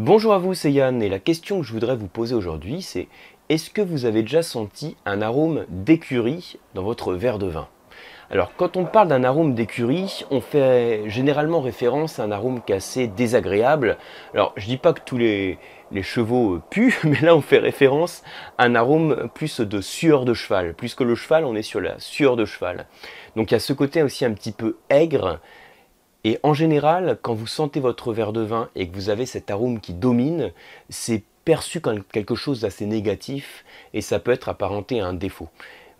Bonjour à vous, c'est Yann et la question que je voudrais vous poser aujourd'hui c'est est-ce que vous avez déjà senti un arôme d'écurie dans votre verre de vin? Alors quand on parle d'un arôme d'écurie, on fait généralement référence à un arôme qui est assez désagréable. Alors je dis pas que tous les, chevaux puent, mais là on fait référence à un arôme plus de sueur de cheval. Plus que le cheval, on est sur la sueur de cheval. Donc il y a ce côté aussi un petit peu aigre. Et en général, quand vous sentez votre verre de vin et que vous avez cet arôme qui domine, c'est perçu comme quelque chose d'assez négatif et ça peut être apparenté à un défaut.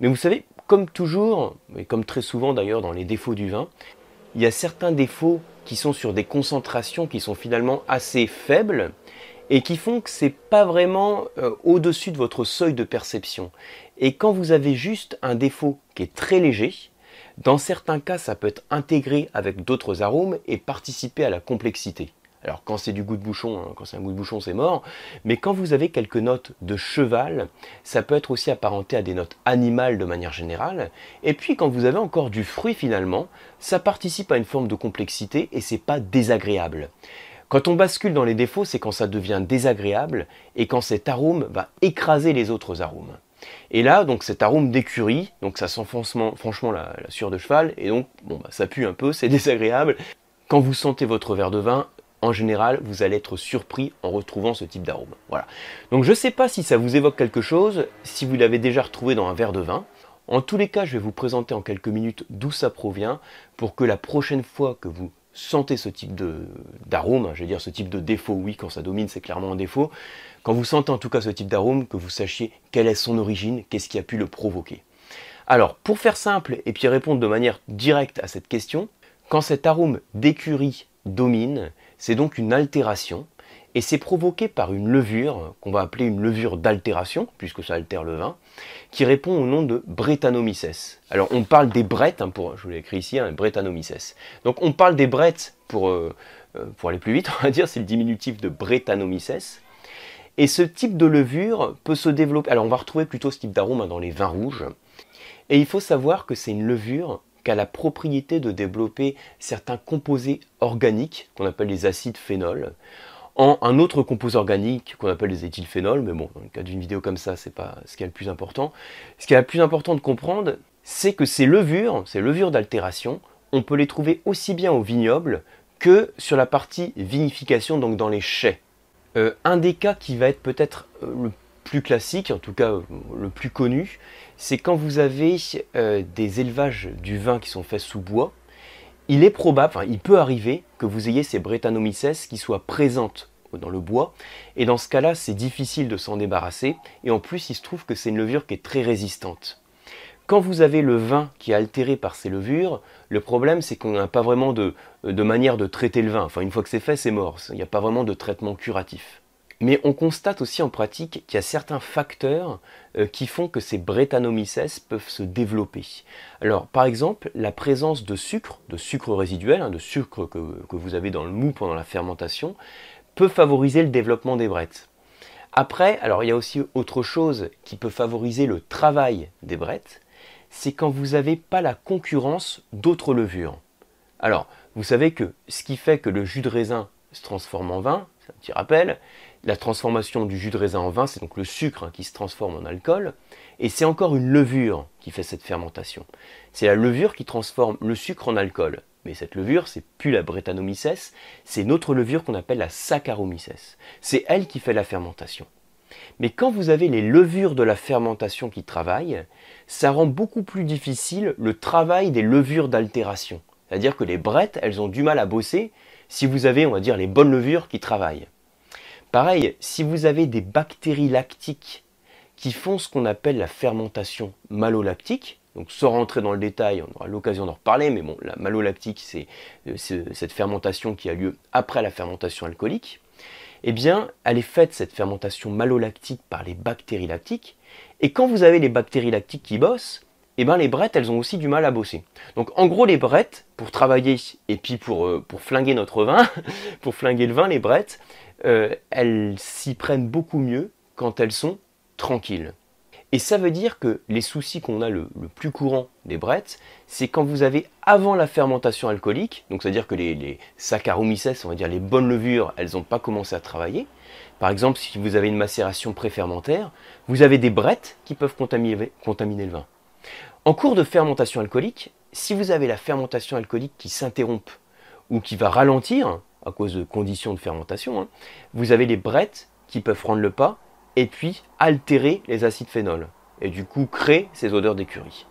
Mais vous savez, comme toujours, et comme très souvent d'ailleurs dans les défauts du vin, il y a certains défauts qui sont sur des concentrations qui sont finalement assez faibles et qui font que c'est pas vraiment euh, au-dessus de votre seuil de perception. Et quand vous avez juste un défaut qui est très léger, dans certains cas, ça peut être intégré avec d'autres arômes et participer à la complexité. Alors quand c'est du goût de bouchon, hein, quand c'est un goût de bouchon, c'est mort. Mais quand vous avez quelques notes de cheval, ça peut être aussi apparenté à des notes animales de manière générale. Et puis quand vous avez encore du fruit finalement, ça participe à une forme de complexité et c'est pas désagréable. Quand on bascule dans les défauts, c'est quand ça devient désagréable et quand cet arôme va écraser les autres arômes. Et là, donc cet arôme d'écurie, donc ça sent franchement la, sueur de cheval, et donc bon, bah, ça pue un peu, c'est désagréable. Quand vous sentez votre verre de vin, en général, vous allez être surpris en retrouvant ce type d'arôme. Voilà. Donc je ne sais pas si ça vous évoque quelque chose, si vous l'avez déjà retrouvé dans un verre de vin. En tous les cas, je vais vous présenter en quelques minutes d'où ça provient pour que la prochaine fois que vous sentez ce type d'arôme, hein, je veux dire ce type de défaut, oui, quand ça domine, c'est clairement un défaut. Quand vous sentez en tout cas ce type d'arôme, que vous sachiez quelle est son origine, qu'est-ce qui a pu le provoquer. Alors, pour faire simple et puis répondre de manière directe à cette question, quand cet arôme d'écurie domine, c'est donc une altération et c'est provoqué par une levure qu'on va appeler une levure d'altération, puisque ça altère le vin, qui répond au nom de Brettanomyces. Alors on parle des brettes, hein, je vous l'ai écrit ici, hein, Brettanomyces. Donc on parle des brettes pour, euh, euh, aller plus vite, on va dire, c'est le diminutif de Brettanomyces. Et ce type de levure peut se développer, alors on va retrouver plutôt ce type d'arôme hein, dans les vins rouges, et il faut savoir que c'est une levure a la propriété de développer certains composés organiques qu'on appelle les acides phénols en un autre composé organique qu'on appelle les éthylphénols, mais bon, dans le cas d'une vidéo comme ça, c'est pas ce qui est le plus important. Ce qui est le plus important de comprendre, c'est que ces levures, ces levures d'altération, on peut les trouver aussi bien au vignoble que sur la partie vinification, donc dans les chais. Euh, un des cas qui va être peut-être euh, le plus classique, en tout cas euh, le plus connu, c'est quand vous avez des élevages du vin qui sont faits sous bois, il est probable, enfin il peut arriver que vous ayez ces Brettanomyces qui soient présentes dans le bois, et dans ce cas-là c'est difficile de s'en débarrasser, et en plus il se trouve que c'est une levure qui est très résistante. Quand vous avez le vin qui est altéré par ces levures, le problème c'est qu'on n'a pas vraiment de, de manière de traiter le vin, enfin une fois que c'est fait c'est mort, il n'y a pas vraiment de traitement curatif. Mais on constate aussi en pratique qu'il y a certains facteurs euh, qui font que ces Brettanomyces peuvent se développer. Alors, par exemple, la présence de sucre, de sucre résiduel, hein, de sucre que, vous avez dans le mou pendant la fermentation, peut favoriser le développement des brettes. Après, alors il y a aussi autre chose qui peut favoriser le travail des brettes, c'est quand vous n'avez pas la concurrence d'autres levures. Alors, vous savez que ce qui fait que le jus de raisin se transforme en vin, un petit rappel, la transformation du jus de raisin en vin, c'est donc le sucre hein, qui se transforme en alcool, et c'est encore une levure qui fait cette fermentation. C'est la levure qui transforme le sucre en alcool. Mais cette levure, c'est plus la Brettanomyces, c'est une autre levure qu'on appelle la Saccharomyces. C'est elle qui fait la fermentation. Mais quand vous avez les levures de la fermentation qui travaillent, ça rend beaucoup plus difficile le travail des levures d'altération. C'est-à-dire que les brettes, elles ont du mal à bosser si vous avez, on va dire, les bonnes levures qui travaillent. Pareil, si vous avez des bactéries lactiques qui font ce qu'on appelle la fermentation malolactique, donc sans rentrer dans le détail, on aura l'occasion d'en reparler, mais bon, la malolactique, c'est euh, cette fermentation qui a lieu après la fermentation alcoolique, eh bien, elle est faite, cette fermentation malolactique, par les bactéries lactiques, et quand vous avez les bactéries lactiques qui bossent, eh bien, les brettes, elles ont aussi du mal à bosser. Donc, en gros, les brettes, pour travailler et puis pour, euh, pour flinguer notre vin, pour flinguer le vin, les brettes, euh, elles s'y prennent beaucoup mieux quand elles sont tranquilles. Et ça veut dire que les soucis qu'on a le, plus courant des brettes, c'est quand vous avez avant la fermentation alcoolique, donc c'est-à-dire que les, les Saccharomyces, on va dire les bonnes levures, elles n'ont pas commencé à travailler. Par exemple, si vous avez une macération préfermentaire, vous avez des brettes qui peuvent contaminer le vin. En cours de fermentation alcoolique, si vous avez la fermentation alcoolique qui s'interrompt ou qui va ralentir à cause de conditions de fermentation, hein, vous avez les brettes qui peuvent prendre le pas et puis altérer les acides phénols et du coup créer ces odeurs d'écurie.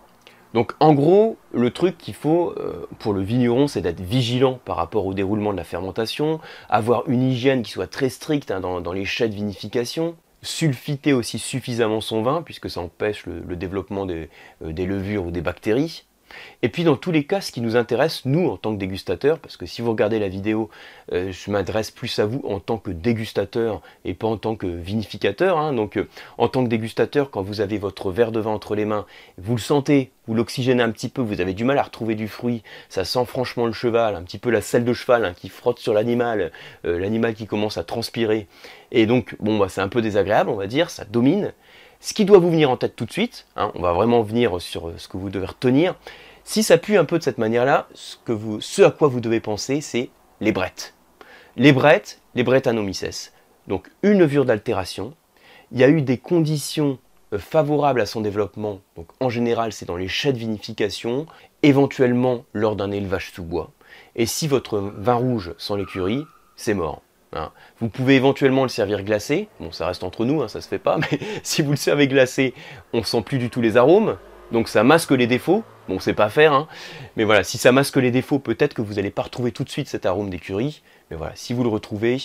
Donc en gros, le truc qu'il faut euh, pour le vigneron, c'est d'être vigilant par rapport au déroulement de la fermentation, avoir une hygiène qui soit très stricte hein, dans, les chais de vinification, sulfiter aussi suffisamment son vin, puisque ça empêche le, développement des, euh, des levures ou des bactéries, et puis dans tous les cas, ce qui nous intéresse, nous en tant que dégustateurs, parce que si vous regardez la vidéo, euh, je m'adresse plus à vous en tant que dégustateur et pas en tant que vinificateur. Hein. donc euh, en tant que dégustateur, quand vous avez votre verre de vin entre les mains, vous le sentez, vous l'oxygénez un petit peu, vous avez du mal à retrouver du fruit, ça sent franchement le cheval, un petit peu la selle de cheval hein, qui frotte sur l'animal, euh, l'animal qui commence à transpirer. Et donc bon, bah, c'est un peu désagréable, on va dire, ça domine. Ce qui doit vous venir en tête tout de suite, hein, on va vraiment venir sur ce que vous devez retenir, si ça pue un peu de cette manière-là, ce, à quoi vous devez penser, c'est les brettes. Les brettes, les brettanomyces. Donc une levure d'altération. Il y a eu des conditions euh, favorables à son développement. Donc en général, c'est dans les chais de vinification, éventuellement lors d'un élevage sous bois. Et si votre vin rouge sans l'écurie, c'est mort. Hein. Vous pouvez éventuellement le servir glacé, bon ça reste entre nous, hein, ça se fait pas, mais si vous le servez glacé, on sent plus du tout les arômes, donc ça masque les défauts, bon c'est pas faire, hein. mais voilà, si ça masque les défauts, peut-être que vous n'allez pas retrouver tout de suite cet arôme d'écurie, mais voilà, si vous le retrouvez,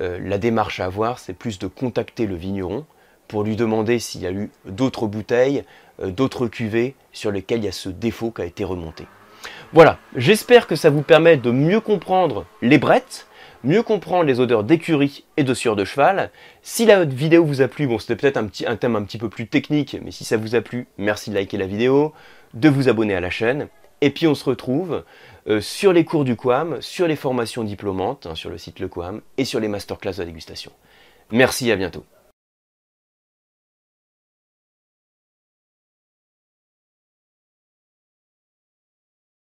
euh, la démarche à avoir, c'est plus de contacter le vigneron pour lui demander s'il y a eu d'autres bouteilles, euh, d'autres cuvées sur lesquelles il y a ce défaut qui a été remonté. Voilà, j'espère que ça vous permet de mieux comprendre les brettes, mieux comprendre les odeurs d'écurie et de sueur de cheval. Si la vidéo vous a plu, bon c'était peut-être un, thème un petit peu plus technique, mais si ça vous a plu, merci de liker la vidéo, de vous abonner à la chaîne. Et puis on se retrouve euh, sur les cours du QAM, sur les formations diplômantes, hein, sur le site Le QAM, et sur les masterclass de dégustation. Merci, à bientôt.